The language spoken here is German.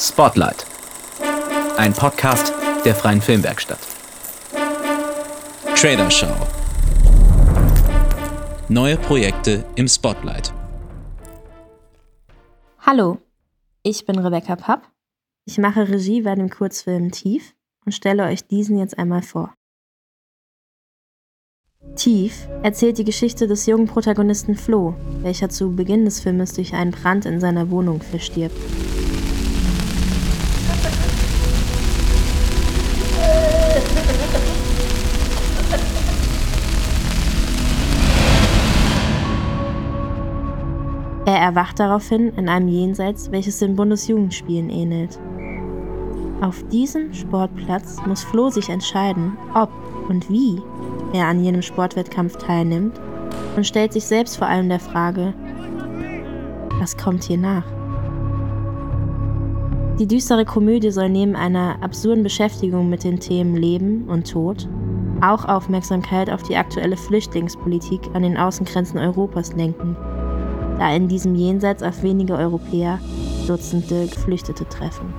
Spotlight. Ein Podcast der Freien Filmwerkstatt. Trailerschau. Neue Projekte im Spotlight. Hallo, ich bin Rebecca Papp. Ich mache Regie bei dem Kurzfilm Tief und stelle euch diesen jetzt einmal vor. Tief erzählt die Geschichte des jungen Protagonisten Flo, welcher zu Beginn des Filmes durch einen Brand in seiner Wohnung verstirbt. Er erwacht daraufhin in einem Jenseits, welches den Bundesjugendspielen ähnelt. Auf diesem Sportplatz muss Flo sich entscheiden, ob und wie er an jenem Sportwettkampf teilnimmt und stellt sich selbst vor allem der Frage, was kommt hier nach? Die düstere Komödie soll neben einer absurden Beschäftigung mit den Themen Leben und Tod auch Aufmerksamkeit auf die aktuelle Flüchtlingspolitik an den Außengrenzen Europas lenken, da in diesem Jenseits auf wenige Europäer Dutzende Geflüchtete treffen.